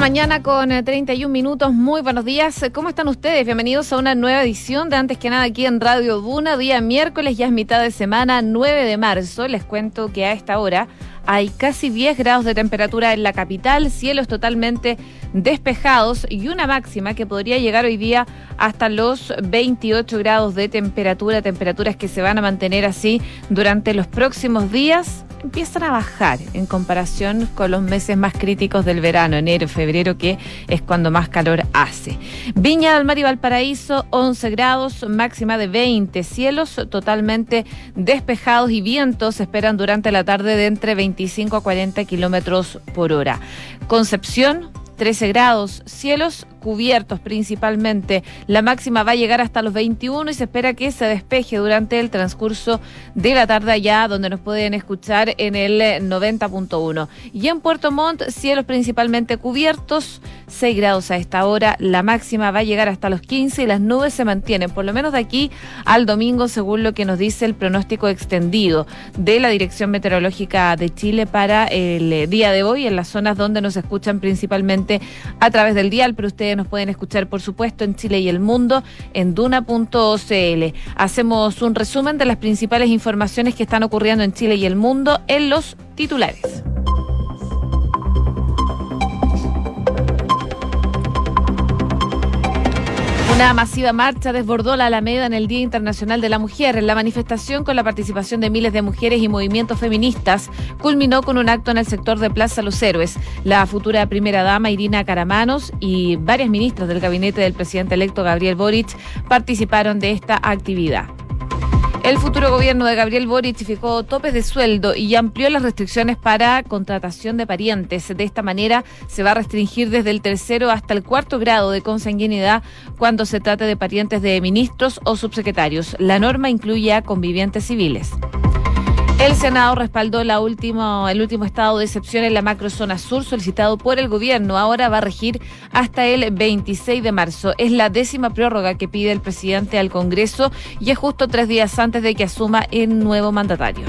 mañana con 31 eh, minutos. Muy buenos días. ¿Cómo están ustedes? Bienvenidos a una nueva edición de Antes que nada aquí en Radio Duna. Día miércoles, ya es mitad de semana, 9 de marzo. Les cuento que a esta hora hay casi 10 grados de temperatura en la capital, cielos totalmente despejados y una máxima que podría llegar hoy día hasta los 28 grados de temperatura, temperaturas que se van a mantener así durante los próximos días empiezan a bajar en comparación con los meses más críticos del verano, enero, febrero, que es cuando más calor hace. Viña del Mar y Valparaíso, 11 grados, máxima de 20, cielos totalmente despejados y vientos esperan durante la tarde de entre 25 a 40 kilómetros por hora. Concepción, 13 grados, cielos cubiertos principalmente. La máxima va a llegar hasta los 21 y se espera que se despeje durante el transcurso de la tarde allá donde nos pueden escuchar en el 90.1. Y en Puerto Montt, cielos principalmente cubiertos, 6 grados a esta hora. La máxima va a llegar hasta los 15 y las nubes se mantienen, por lo menos de aquí al domingo, según lo que nos dice el pronóstico extendido de la Dirección Meteorológica de Chile para el día de hoy en las zonas donde nos escuchan principalmente a través del dial, pero ustedes nos pueden escuchar, por supuesto, en Chile y el mundo en duna.cl. Hacemos un resumen de las principales informaciones que están ocurriendo en Chile y el mundo en los titulares. Una masiva marcha desbordó la Alameda en el Día Internacional de la Mujer. La manifestación, con la participación de miles de mujeres y movimientos feministas, culminó con un acto en el sector de Plaza Los Héroes. La futura primera dama Irina Caramanos y varias ministras del gabinete del presidente electo Gabriel Boric participaron de esta actividad. El futuro gobierno de Gabriel Boric fijó topes de sueldo y amplió las restricciones para contratación de parientes. De esta manera se va a restringir desde el tercero hasta el cuarto grado de consanguinidad cuando se trate de parientes de ministros o subsecretarios. La norma incluye a convivientes civiles. El Senado respaldó la el último estado de excepción en la macrozona sur solicitado por el gobierno. Ahora va a regir hasta el 26 de marzo. Es la décima prórroga que pide el presidente al Congreso y es justo tres días antes de que asuma el nuevo mandatario.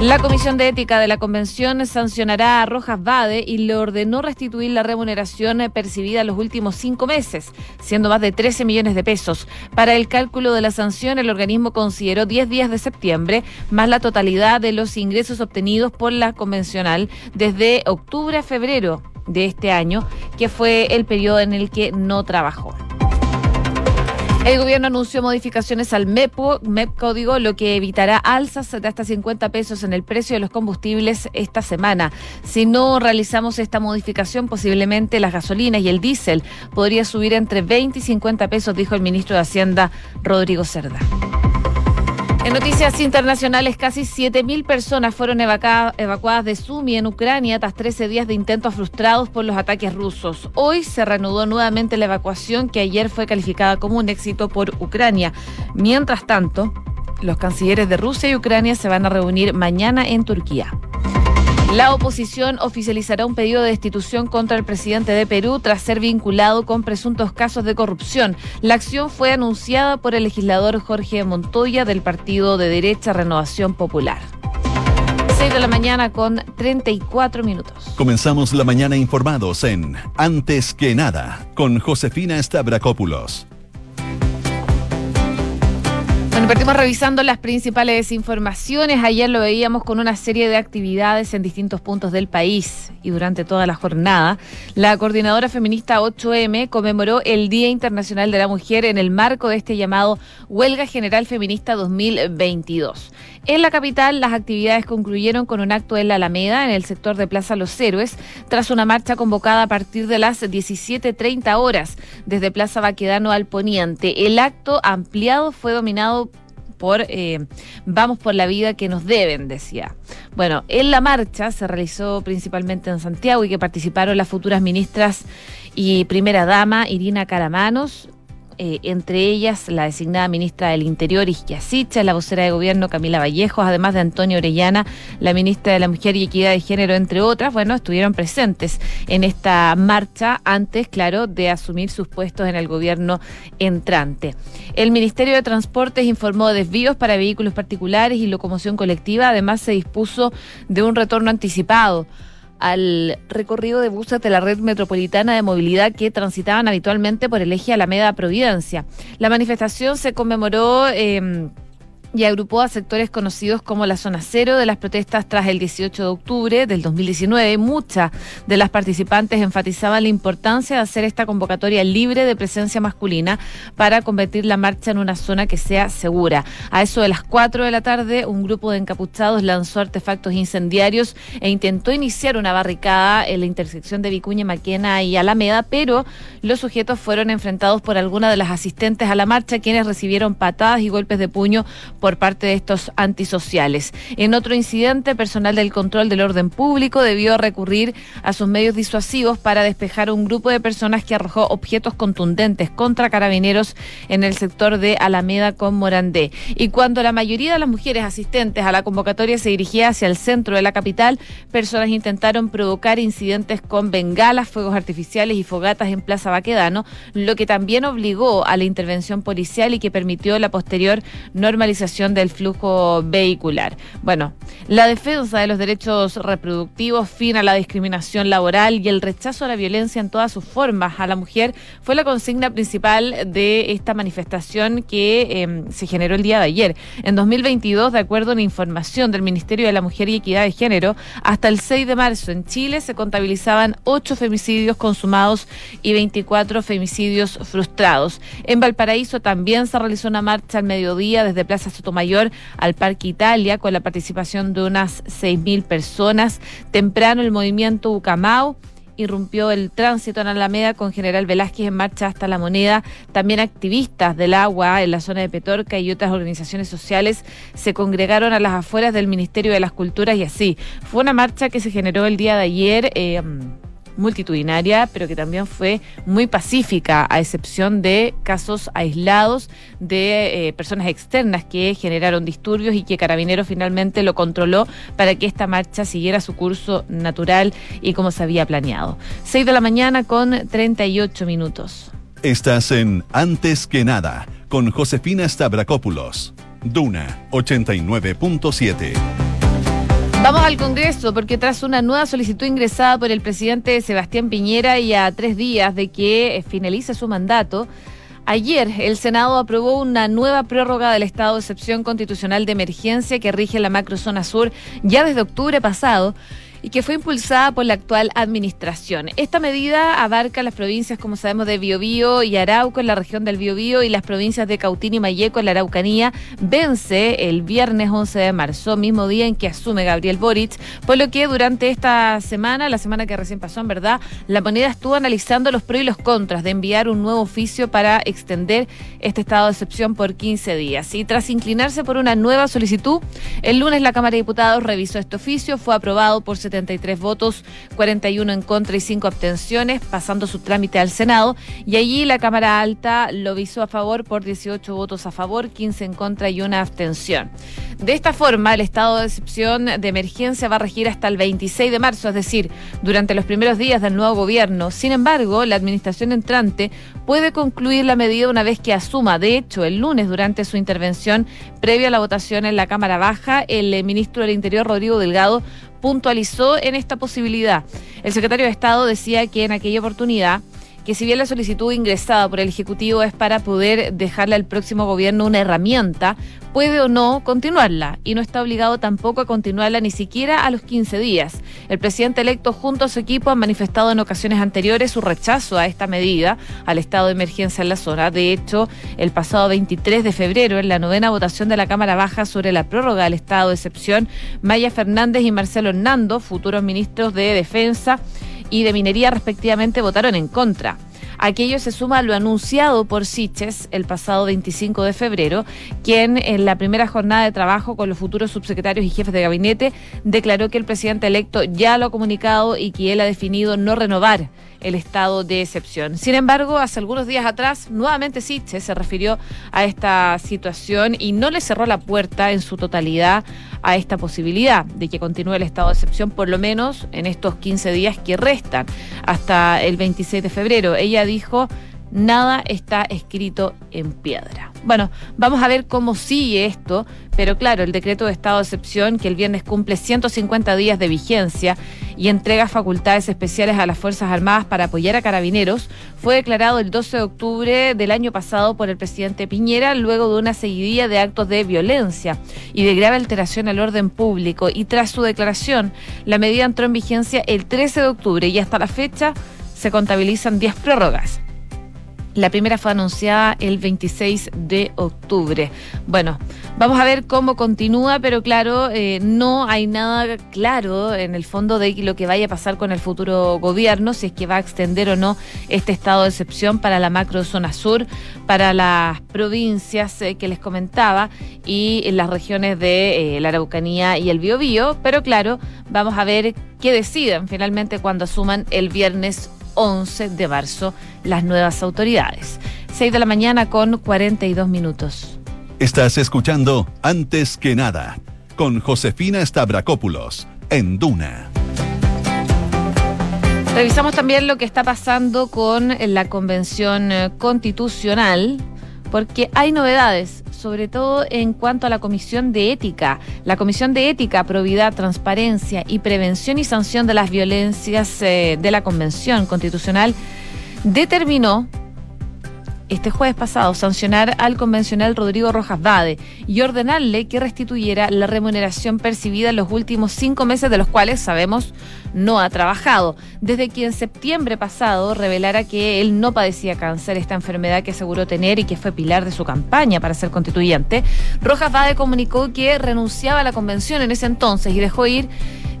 La Comisión de Ética de la Convención sancionará a Rojas Bade y le ordenó restituir la remuneración percibida en los últimos cinco meses, siendo más de 13 millones de pesos. Para el cálculo de la sanción, el organismo consideró 10 días de septiembre, más la totalidad de los ingresos obtenidos por la convencional desde octubre a febrero de este año, que fue el periodo en el que no trabajó. El gobierno anunció modificaciones al MEPO, MEP código, lo que evitará alzas de hasta 50 pesos en el precio de los combustibles esta semana. Si no realizamos esta modificación, posiblemente las gasolinas y el diésel podría subir entre 20 y 50 pesos, dijo el ministro de Hacienda, Rodrigo Cerda. En noticias internacionales, casi 7.000 personas fueron evacuadas de Sumi en Ucrania tras 13 días de intentos frustrados por los ataques rusos. Hoy se reanudó nuevamente la evacuación que ayer fue calificada como un éxito por Ucrania. Mientras tanto, los cancilleres de Rusia y Ucrania se van a reunir mañana en Turquía. La oposición oficializará un pedido de destitución contra el presidente de Perú tras ser vinculado con presuntos casos de corrupción. La acción fue anunciada por el legislador Jorge Montoya del partido de derecha Renovación Popular. 6 de la mañana con 34 minutos. Comenzamos la mañana informados en Antes que nada con Josefina Stavrakopoulos. Bueno, partimos revisando las principales informaciones. Ayer lo veíamos con una serie de actividades en distintos puntos del país y durante toda la jornada. La coordinadora feminista 8M conmemoró el Día Internacional de la Mujer en el marco de este llamado Huelga General Feminista 2022. En la capital, las actividades concluyeron con un acto en la Alameda, en el sector de Plaza Los Héroes, tras una marcha convocada a partir de las 17.30 horas desde Plaza Baquedano al Poniente. El acto ampliado fue dominado por eh, Vamos por la vida que nos deben, decía. Bueno, en la marcha se realizó principalmente en Santiago y que participaron las futuras ministras y primera dama Irina Caramanos, eh, entre ellas la designada ministra del Interior, Isquiasicha, la vocera de gobierno, Camila Vallejos, además de Antonio Orellana, la ministra de la Mujer y Equidad de Género, entre otras, bueno, estuvieron presentes en esta marcha antes, claro, de asumir sus puestos en el gobierno entrante. El Ministerio de Transportes informó desvíos para vehículos particulares y locomoción colectiva, además se dispuso de un retorno anticipado al recorrido de buses de la red metropolitana de movilidad que transitaban habitualmente por el eje Alameda Providencia. La manifestación se conmemoró. Eh, y agrupó a sectores conocidos como la zona cero de las protestas tras el 18 de octubre del 2019. Muchas de las participantes enfatizaban la importancia de hacer esta convocatoria libre de presencia masculina para convertir la marcha en una zona que sea segura. A eso de las 4 de la tarde, un grupo de encapuchados lanzó artefactos incendiarios e intentó iniciar una barricada en la intersección de Vicuña, Maquena y Alameda, pero los sujetos fueron enfrentados por alguna de las asistentes a la marcha, quienes recibieron patadas y golpes de puño por parte de estos antisociales. En otro incidente, personal del control del orden público debió recurrir a sus medios disuasivos para despejar un grupo de personas que arrojó objetos contundentes contra carabineros en el sector de Alameda con Morandé. Y cuando la mayoría de las mujeres asistentes a la convocatoria se dirigía hacia el centro de la capital, personas intentaron provocar incidentes con bengalas, fuegos artificiales y fogatas en Plaza Baquedano, lo que también obligó a la intervención policial y que permitió la posterior normalización del flujo vehicular. Bueno, la defensa de los derechos reproductivos, fin a la discriminación laboral y el rechazo a la violencia en todas sus formas a la mujer fue la consigna principal de esta manifestación que em, se generó el día de ayer. En 2022, de acuerdo a la información del Ministerio de la Mujer y Equidad de Género, hasta el 6 de marzo en Chile se contabilizaban 8 femicidios consumados y 24 femicidios frustrados. En Valparaíso también se realizó una marcha al mediodía desde Plaza Mayor al Parque Italia con la participación de unas 6.000 personas. Temprano el movimiento Ucamau irrumpió el tránsito en Alameda con General Velázquez en marcha hasta la moneda. También activistas del agua en la zona de Petorca y otras organizaciones sociales se congregaron a las afueras del Ministerio de las Culturas y así. Fue una marcha que se generó el día de ayer. Eh, multitudinaria, pero que también fue muy pacífica, a excepción de casos aislados de eh, personas externas que generaron disturbios y que Carabineros finalmente lo controló para que esta marcha siguiera su curso natural y como se había planeado. 6 de la mañana con 38 minutos. Estás en Antes que nada con Josefina Stavrakopoulos. Duna 89.7. Vamos al Congreso porque tras una nueva solicitud ingresada por el presidente Sebastián Piñera y a tres días de que finalice su mandato, Ayer el Senado aprobó una nueva prórroga del estado de excepción constitucional de emergencia que rige la macrozona sur ya desde octubre pasado y que fue impulsada por la actual administración. Esta medida abarca las provincias, como sabemos, de Biobío y Arauco en la región del Biobío y las provincias de Cautín y Mayeco en la Araucanía. Vence el viernes 11 de marzo, mismo día en que asume Gabriel Boric, por lo que durante esta semana, la semana que recién pasó, en verdad, la moneda estuvo analizando los pros y los contras de enviar un nuevo oficio para extender este estado de excepción por 15 días. Y tras inclinarse por una nueva solicitud, el lunes la Cámara de Diputados revisó este oficio, fue aprobado por 73 votos, 41 en contra y 5 abstenciones, pasando su trámite al Senado. Y allí la Cámara Alta lo visó a favor por 18 votos a favor, 15 en contra y una abstención. De esta forma, el estado de excepción de emergencia va a regir hasta el 26 de marzo, es decir, durante los primeros días del nuevo gobierno. Sin embargo, la administración entrante puede concluir la medida una vez que asuma. De hecho, el lunes, durante su intervención previa a la votación en la Cámara Baja, el ministro del Interior, Rodrigo Delgado, puntualizó en esta posibilidad. El secretario de Estado decía que en aquella oportunidad que si bien la solicitud ingresada por el Ejecutivo es para poder dejarle al próximo gobierno una herramienta, puede o no continuarla y no está obligado tampoco a continuarla ni siquiera a los 15 días. El presidente electo junto a su equipo han manifestado en ocasiones anteriores su rechazo a esta medida, al estado de emergencia en la zona. De hecho, el pasado 23 de febrero, en la novena votación de la Cámara Baja sobre la prórroga del estado de excepción, Maya Fernández y Marcelo Hernando, futuros ministros de Defensa, y de minería respectivamente votaron en contra. Aquello se suma a lo anunciado por Siches el pasado 25 de febrero, quien en la primera jornada de trabajo con los futuros subsecretarios y jefes de gabinete declaró que el presidente electo ya lo ha comunicado y que él ha definido no renovar el estado de excepción. Sin embargo, hace algunos días atrás, nuevamente Siches se refirió a esta situación y no le cerró la puerta en su totalidad a esta posibilidad de que continúe el estado de excepción por lo menos en estos 15 días que restan hasta el 26 de febrero. Ella dijo Nada está escrito en piedra. Bueno, vamos a ver cómo sigue esto, pero claro, el decreto de estado de excepción, que el viernes cumple 150 días de vigencia y entrega facultades especiales a las Fuerzas Armadas para apoyar a carabineros, fue declarado el 12 de octubre del año pasado por el presidente Piñera luego de una seguidilla de actos de violencia y de grave alteración al orden público. Y tras su declaración, la medida entró en vigencia el 13 de octubre y hasta la fecha se contabilizan 10 prórrogas. La primera fue anunciada el 26 de octubre. Bueno, vamos a ver cómo continúa, pero claro, eh, no hay nada claro en el fondo de lo que vaya a pasar con el futuro gobierno, si es que va a extender o no este estado de excepción para la macro zona sur, para las provincias eh, que les comentaba y las regiones de eh, la Araucanía y el Biobío. Pero claro, vamos a ver qué deciden finalmente cuando asuman el viernes 11 de marzo las nuevas autoridades. 6 de la mañana con 42 minutos. Estás escuchando Antes que nada con Josefina Stavrakopoulos en Duna. Revisamos también lo que está pasando con la Convención eh, Constitucional, porque hay novedades sobre todo en cuanto a la Comisión de Ética. La Comisión de Ética, Probidad, Transparencia y Prevención y Sanción de las Violencias eh, de la Convención Constitucional determinó este jueves pasado sancionar al convencional Rodrigo Rojas Vade y ordenarle que restituyera la remuneración percibida en los últimos cinco meses de los cuales sabemos no ha trabajado. Desde que en septiembre pasado revelara que él no padecía cáncer, esta enfermedad que aseguró tener y que fue pilar de su campaña para ser constituyente, Rojas Vade comunicó que renunciaba a la convención en ese entonces y dejó ir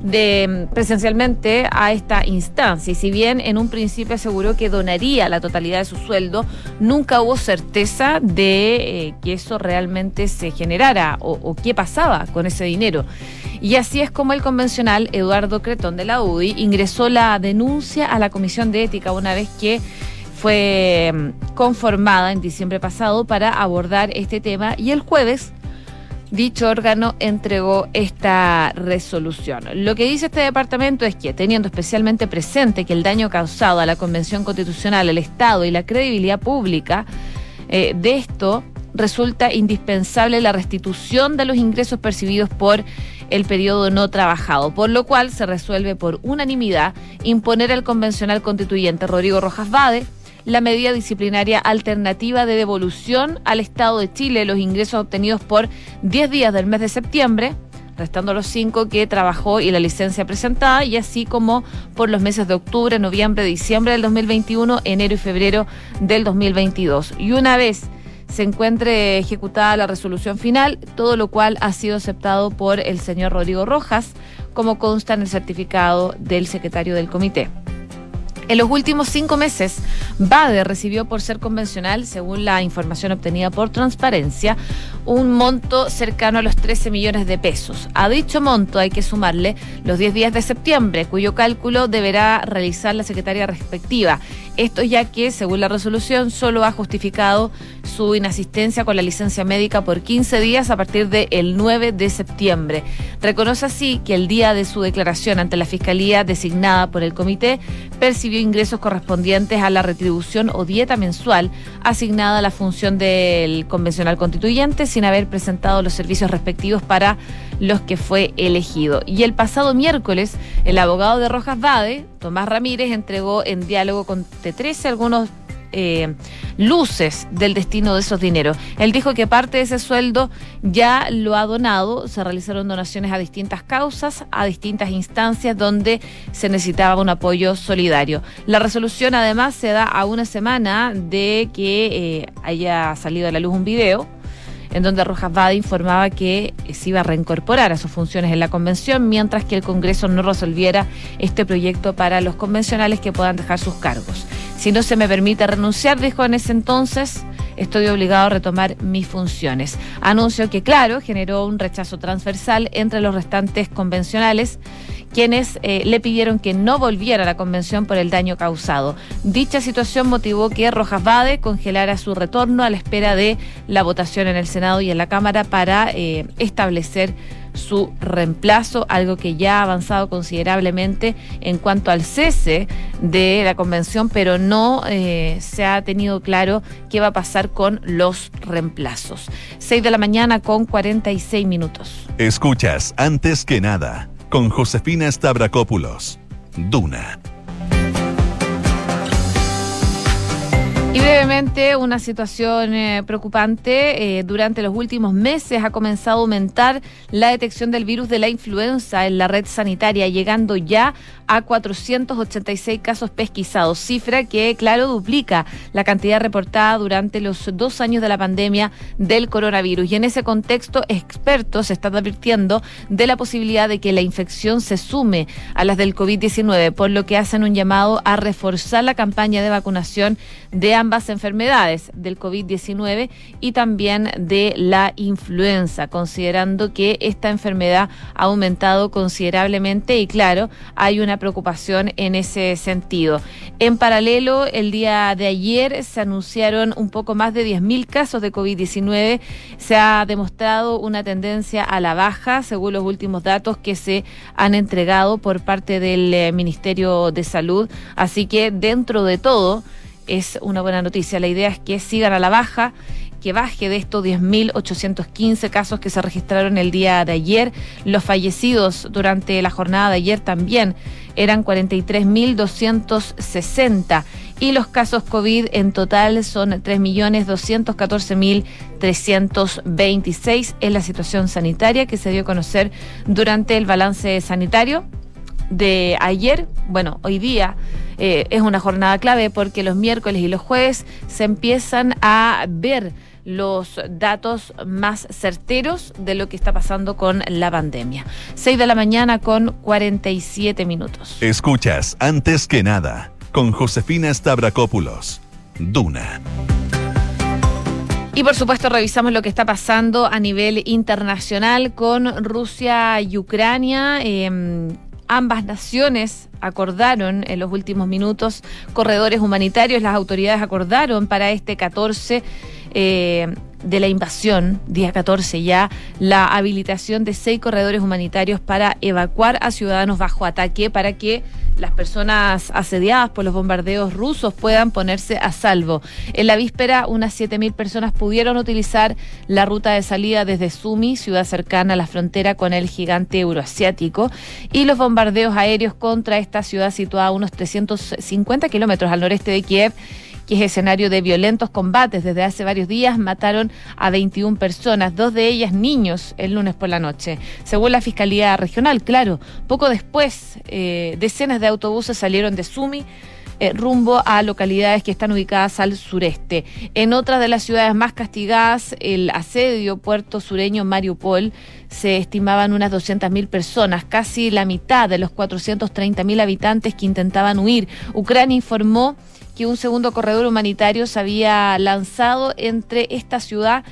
de presencialmente a esta instancia. Y si bien en un principio aseguró que donaría la totalidad de su sueldo, nunca hubo certeza de eh, que eso realmente se generara o, o, qué pasaba con ese dinero. Y así es como el convencional Eduardo Cretón de la UDI ingresó la denuncia a la Comisión de Ética una vez que fue mm, conformada en diciembre pasado para abordar este tema y el jueves dicho órgano entregó esta resolución. Lo que dice este departamento es que, teniendo especialmente presente que el daño causado a la Convención Constitucional, al Estado y la credibilidad pública eh, de esto, resulta indispensable la restitución de los ingresos percibidos por el periodo no trabajado, por lo cual se resuelve por unanimidad imponer al convencional constituyente Rodrigo Rojas Vade la medida disciplinaria alternativa de devolución al Estado de Chile los ingresos obtenidos por 10 días del mes de septiembre, restando los cinco que trabajó y la licencia presentada, y así como por los meses de octubre, noviembre, diciembre del 2021, enero y febrero del 2022. Y una vez se encuentre ejecutada la resolución final, todo lo cual ha sido aceptado por el señor Rodrigo Rojas, como consta en el certificado del secretario del comité. En los últimos cinco meses, BADE recibió por ser convencional, según la información obtenida por Transparencia, un monto cercano a los 13 millones de pesos. A dicho monto hay que sumarle los 10 días de septiembre, cuyo cálculo deberá realizar la secretaria respectiva. Esto ya que, según la resolución, solo ha justificado su inasistencia con la licencia médica por 15 días a partir del 9 de septiembre. Reconoce así que el día de su declaración ante la Fiscalía designada por el comité percibió ingresos correspondientes a la retribución o dieta mensual asignada a la función del convencional constituyente sin haber presentado los servicios respectivos para los que fue elegido. Y el pasado miércoles, el abogado de Rojas Vade, Tomás Ramírez, entregó en diálogo con T13 algunos eh, luces del destino de esos dineros. Él dijo que parte de ese sueldo ya lo ha donado, se realizaron donaciones a distintas causas, a distintas instancias donde se necesitaba un apoyo solidario. La resolución además se da a una semana de que eh, haya salido a la luz un video en donde Rojas Vade informaba que se iba a reincorporar a sus funciones en la convención, mientras que el Congreso no resolviera este proyecto para los convencionales que puedan dejar sus cargos. Si no se me permite renunciar, dijo en ese entonces, estoy obligado a retomar mis funciones. Anuncio que, claro, generó un rechazo transversal entre los restantes convencionales quienes eh, le pidieron que no volviera a la convención por el daño causado. Dicha situación motivó que Rojas Vade congelara su retorno a la espera de la votación en el Senado y en la Cámara para eh, establecer su reemplazo, algo que ya ha avanzado considerablemente en cuanto al cese de la convención, pero no eh, se ha tenido claro qué va a pasar con los reemplazos. 6 de la mañana con 46 minutos. Escuchas antes que nada con Josefina Stavrakopoulos. Duna Y brevemente, una situación eh, preocupante. Eh, durante los últimos meses ha comenzado a aumentar la detección del virus de la influenza en la red sanitaria, llegando ya a 486 casos pesquisados, cifra que, claro, duplica la cantidad reportada durante los dos años de la pandemia del coronavirus. Y en ese contexto, expertos están advirtiendo de la posibilidad de que la infección se sume a las del COVID-19, por lo que hacen un llamado a reforzar la campaña de vacunación de ambas enfermedades, del COVID-19 y también de la influenza, considerando que esta enfermedad ha aumentado considerablemente y claro, hay una preocupación en ese sentido. En paralelo, el día de ayer se anunciaron un poco más de 10.000 casos de COVID-19. Se ha demostrado una tendencia a la baja, según los últimos datos que se han entregado por parte del eh, Ministerio de Salud. Así que dentro de todo, es una buena noticia. La idea es que sigan a la baja, que baje de estos 10.815 casos que se registraron el día de ayer. Los fallecidos durante la jornada de ayer también eran 43.260 y los casos COVID en total son 3.214.326 en la situación sanitaria que se dio a conocer durante el balance sanitario de ayer, bueno, hoy día eh, es una jornada clave porque los miércoles y los jueves se empiezan a ver los datos más certeros de lo que está pasando con la pandemia. 6 de la mañana con 47 minutos. Escuchas antes que nada con Josefina Stavrakopoulos. Duna. Y por supuesto revisamos lo que está pasando a nivel internacional con Rusia y Ucrania. Em, ambas naciones acordaron en los últimos minutos. Corredores humanitarios, las autoridades acordaron para este 14 eh, de la invasión, día 14 ya, la habilitación de seis corredores humanitarios para evacuar a ciudadanos bajo ataque para que las personas asediadas por los bombardeos rusos puedan ponerse a salvo. En la víspera, unas 7.000 personas pudieron utilizar la ruta de salida desde Sumi, ciudad cercana a la frontera con el gigante euroasiático, y los bombardeos aéreos contra esta ciudad situada a unos 350 kilómetros al noreste de Kiev que es escenario de violentos combates desde hace varios días, mataron a 21 personas, dos de ellas niños, el lunes por la noche. Según la Fiscalía Regional, claro, poco después, eh, decenas de autobuses salieron de Sumi. Eh, rumbo a localidades que están ubicadas al sureste. En otra de las ciudades más castigadas, el asedio puerto sureño Mariupol, se estimaban unas 200.000 personas, casi la mitad de los 430.000 habitantes que intentaban huir. Ucrania informó que un segundo corredor humanitario se había lanzado entre esta ciudad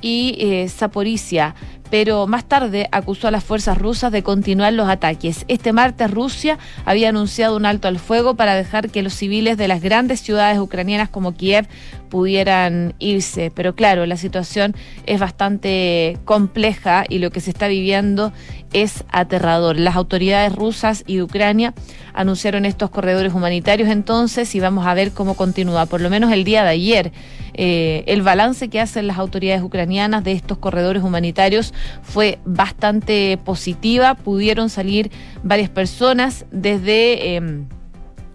y eh, Zaporizhia, pero más tarde acusó a las fuerzas rusas de continuar los ataques. Este martes Rusia había anunciado un alto al fuego para dejar que los civiles de las grandes ciudades ucranianas como Kiev pudieran irse. Pero claro, la situación es bastante compleja y lo que se está viviendo es aterrador. Las autoridades rusas y de Ucrania anunciaron estos corredores humanitarios entonces y vamos a ver cómo continúa. Por lo menos el día de ayer, eh, el balance que hacen las autoridades ucranianas de estos corredores humanitarios fue bastante positiva. Pudieron salir varias personas desde... Em,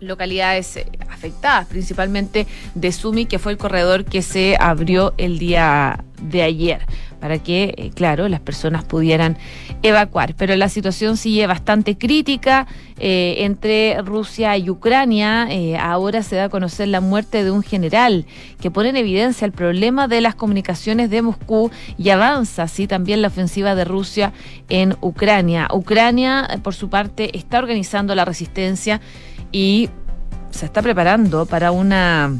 localidades eh, afectadas, principalmente de Sumi, que fue el corredor que se abrió el día de ayer para que, eh, claro, las personas pudieran evacuar. Pero la situación sigue bastante crítica eh, entre Rusia y Ucrania. ahora se da a conocer la muerte de un general que pone en evidencia el problema de las comunicaciones de Moscú y avanza así también la ofensiva de Rusia en Ucrania. Ucrania, por su parte, está organizando la resistencia y se está preparando para una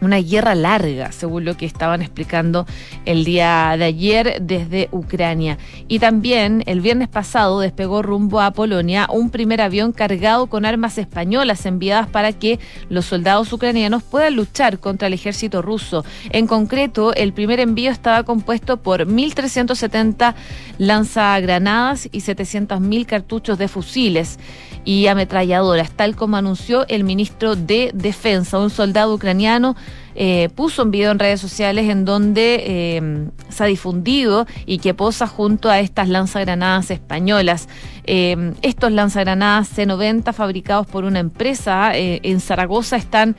una guerra larga, según lo que estaban explicando el día de ayer desde Ucrania. Y también el viernes pasado despegó rumbo a Polonia un primer avión cargado con armas españolas enviadas para que los soldados ucranianos puedan luchar contra el ejército ruso. En concreto, el primer envío estaba compuesto por 1.370 lanzagranadas y 700.000 cartuchos de fusiles y ametralladoras, tal como anunció el ministro de Defensa. Un soldado ucraniano eh, puso un video en redes sociales en donde eh, se ha difundido y que posa junto a estas lanzagranadas españolas. Eh, estos lanzagranadas C-90 fabricados por una empresa en Zaragoza están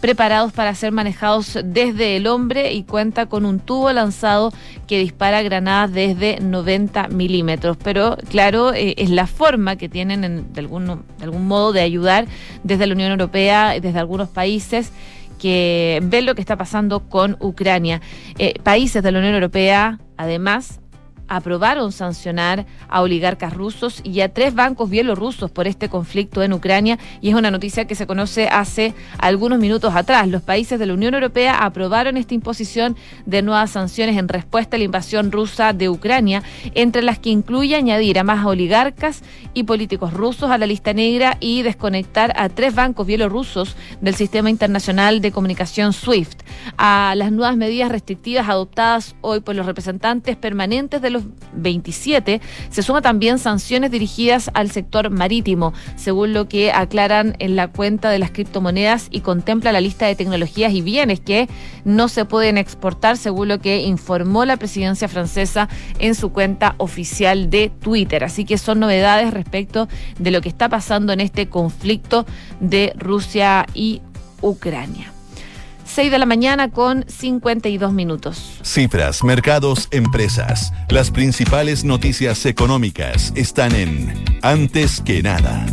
preparados para ser manejados desde el hombre y cuenta con un tubo lanzado que dispara granadas desde 90 milímetros. Pero claro, es la forma que tienen de, algún, de algún modo de ayudar desde la Unión Europea, desde algunos países que ven lo que está pasando con Ucrania. Eh, países de la Unión Europea, además, aprobaron sancionar a oligarcas rusos y a tres bancos bielorrusos por este conflicto en Ucrania y es una noticia que se conoce hace algunos minutos atrás. Los países de la Unión Europea aprobaron esta imposición de nuevas sanciones en respuesta a la invasión rusa de Ucrania, entre las que incluye añadir a más oligarcas y políticos rusos a la lista negra y desconectar a tres bancos bielorrusos del sistema internacional de comunicación SWIFT. A las nuevas medidas restrictivas adoptadas hoy por los representantes permanentes de los 27 se suma también sanciones dirigidas al sector marítimo, según lo que aclaran en la cuenta de las criptomonedas y contempla la lista de tecnologías y bienes que no se pueden exportar, según lo que informó la presidencia francesa en su cuenta oficial de Twitter. Así que son novedades respecto de lo que está pasando en este conflicto de Rusia y Ucrania. 6 de la mañana con 52 minutos. Cifras, mercados, empresas. Las principales noticias económicas están en Antes que nada.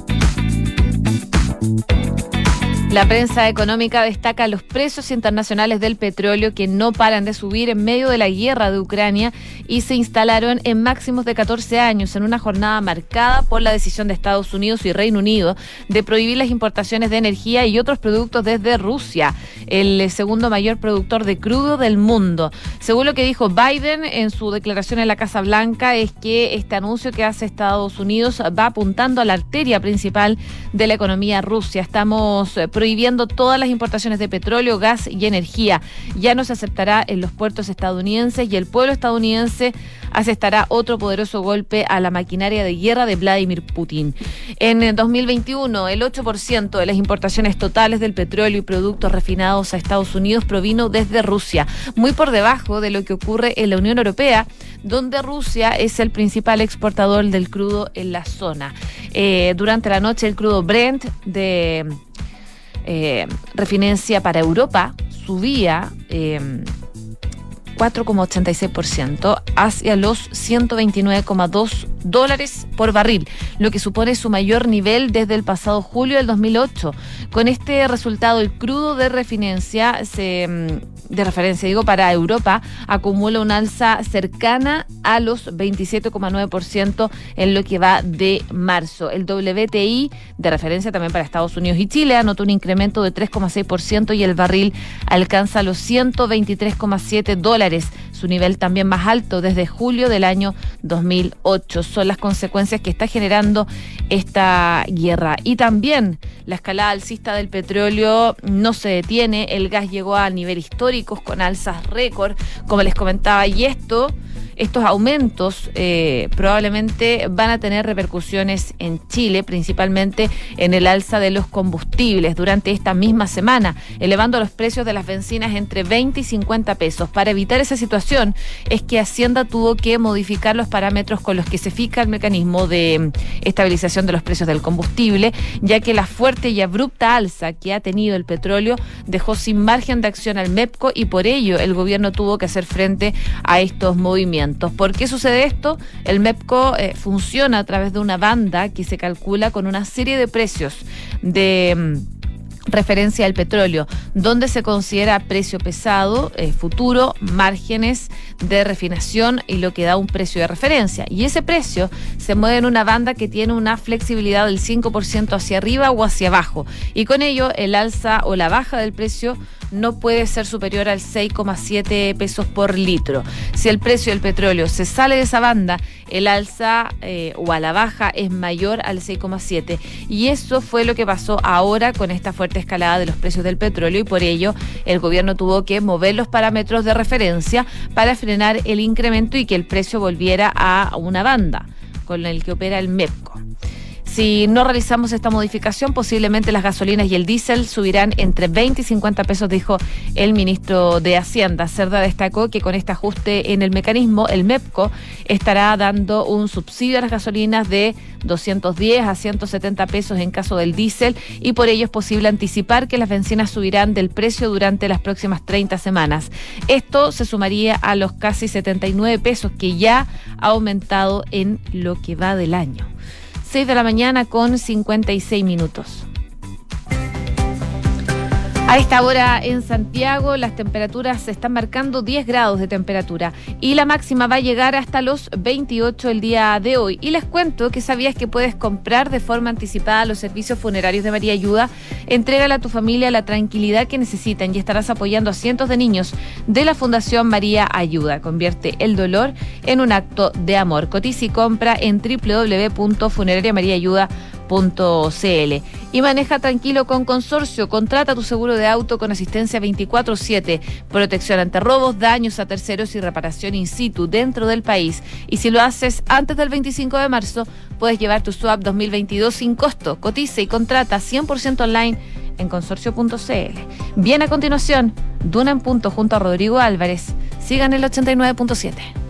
La prensa económica destaca los precios internacionales del petróleo que no paran de subir en medio de la guerra de Ucrania y se instalaron en máximos de 14 años en una jornada marcada por la decisión de Estados Unidos y Reino Unido de prohibir las importaciones de energía y otros productos desde Rusia, el segundo mayor productor de crudo del mundo. Según lo que dijo Biden en su declaración en la Casa Blanca es que este anuncio que hace Estados Unidos va apuntando a la arteria principal de la economía rusa. Estamos eh, prohibiendo todas las importaciones de petróleo, gas y energía. Ya no se aceptará en los puertos estadounidenses y el pueblo estadounidense aceptará otro poderoso golpe a la maquinaria de guerra de Vladimir Putin. En 2021, el 8% de las importaciones totales del petróleo y productos refinados a Estados Unidos provino desde Rusia, muy por debajo de lo que ocurre en la Unión Europea, donde Rusia es el principal exportador del crudo en la zona. Eh, durante la noche, el crudo Brent de eh, refinencia para Europa subía eh, 4,86% hacia los 129,2 dólares por barril, lo que supone su mayor nivel desde el pasado julio del 2008. Con este resultado, el crudo de refinencia se mm, de referencia, digo, para Europa, acumula un alza cercana a los 27,9% en lo que va de marzo. El WTI, de referencia también para Estados Unidos y Chile, anotó un incremento de 3,6% y el barril alcanza los 123,7 dólares, su nivel también más alto desde julio del año 2008. Son las consecuencias que está generando esta guerra. Y también la escalada alcista del petróleo no se detiene, el gas llegó a nivel histórico con alzas récord, como les comentaba, y esto estos aumentos eh, probablemente van a tener repercusiones en Chile, principalmente en el alza de los combustibles durante esta misma semana, elevando los precios de las bencinas entre 20 y 50 pesos. Para evitar esa situación es que Hacienda tuvo que modificar los parámetros con los que se fija el mecanismo de estabilización de los precios del combustible, ya que la fuerte y abrupta alza que ha tenido el petróleo dejó sin margen de acción al MEPCO y por ello el gobierno tuvo que hacer frente a estos movimientos. ¿Por qué sucede esto? El MEPCO eh, funciona a través de una banda que se calcula con una serie de precios de mm, referencia al petróleo, donde se considera precio pesado, eh, futuro, márgenes de refinación y lo que da un precio de referencia. Y ese precio se mueve en una banda que tiene una flexibilidad del 5% hacia arriba o hacia abajo. Y con ello el alza o la baja del precio no puede ser superior al 6,7 pesos por litro. Si el precio del petróleo se sale de esa banda, el alza eh, o a la baja es mayor al 6,7. Y eso fue lo que pasó ahora con esta fuerte escalada de los precios del petróleo y por ello el gobierno tuvo que mover los parámetros de referencia para frenar el incremento y que el precio volviera a una banda con el que opera el MEPCO. Si no realizamos esta modificación, posiblemente las gasolinas y el diésel subirán entre 20 y 50 pesos, dijo el ministro de Hacienda. Cerda destacó que con este ajuste en el mecanismo, el MEPCO estará dando un subsidio a las gasolinas de 210 a 170 pesos en caso del diésel y por ello es posible anticipar que las bencinas subirán del precio durante las próximas 30 semanas. Esto se sumaría a los casi 79 pesos que ya ha aumentado en lo que va del año. 6 de la mañana con 56 minutos. A esta hora en Santiago las temperaturas se están marcando 10 grados de temperatura y la máxima va a llegar hasta los 28 el día de hoy. Y les cuento que sabías que puedes comprar de forma anticipada los servicios funerarios de María Ayuda. Entrégale a tu familia la tranquilidad que necesitan y estarás apoyando a cientos de niños de la Fundación María Ayuda. Convierte el dolor en un acto de amor. Cotiza y compra en www.funerariamariaayuda.com .cl. Y maneja tranquilo con Consorcio. Contrata tu seguro de auto con asistencia 24-7, protección ante robos, daños a terceros y reparación in situ dentro del país. Y si lo haces antes del 25 de marzo, puedes llevar tu swap 2022 sin costo. Cotiza y contrata 100% online en consorcio.cl. Bien a continuación, Duna en punto junto a Rodrigo Álvarez. Sigan el 89.7.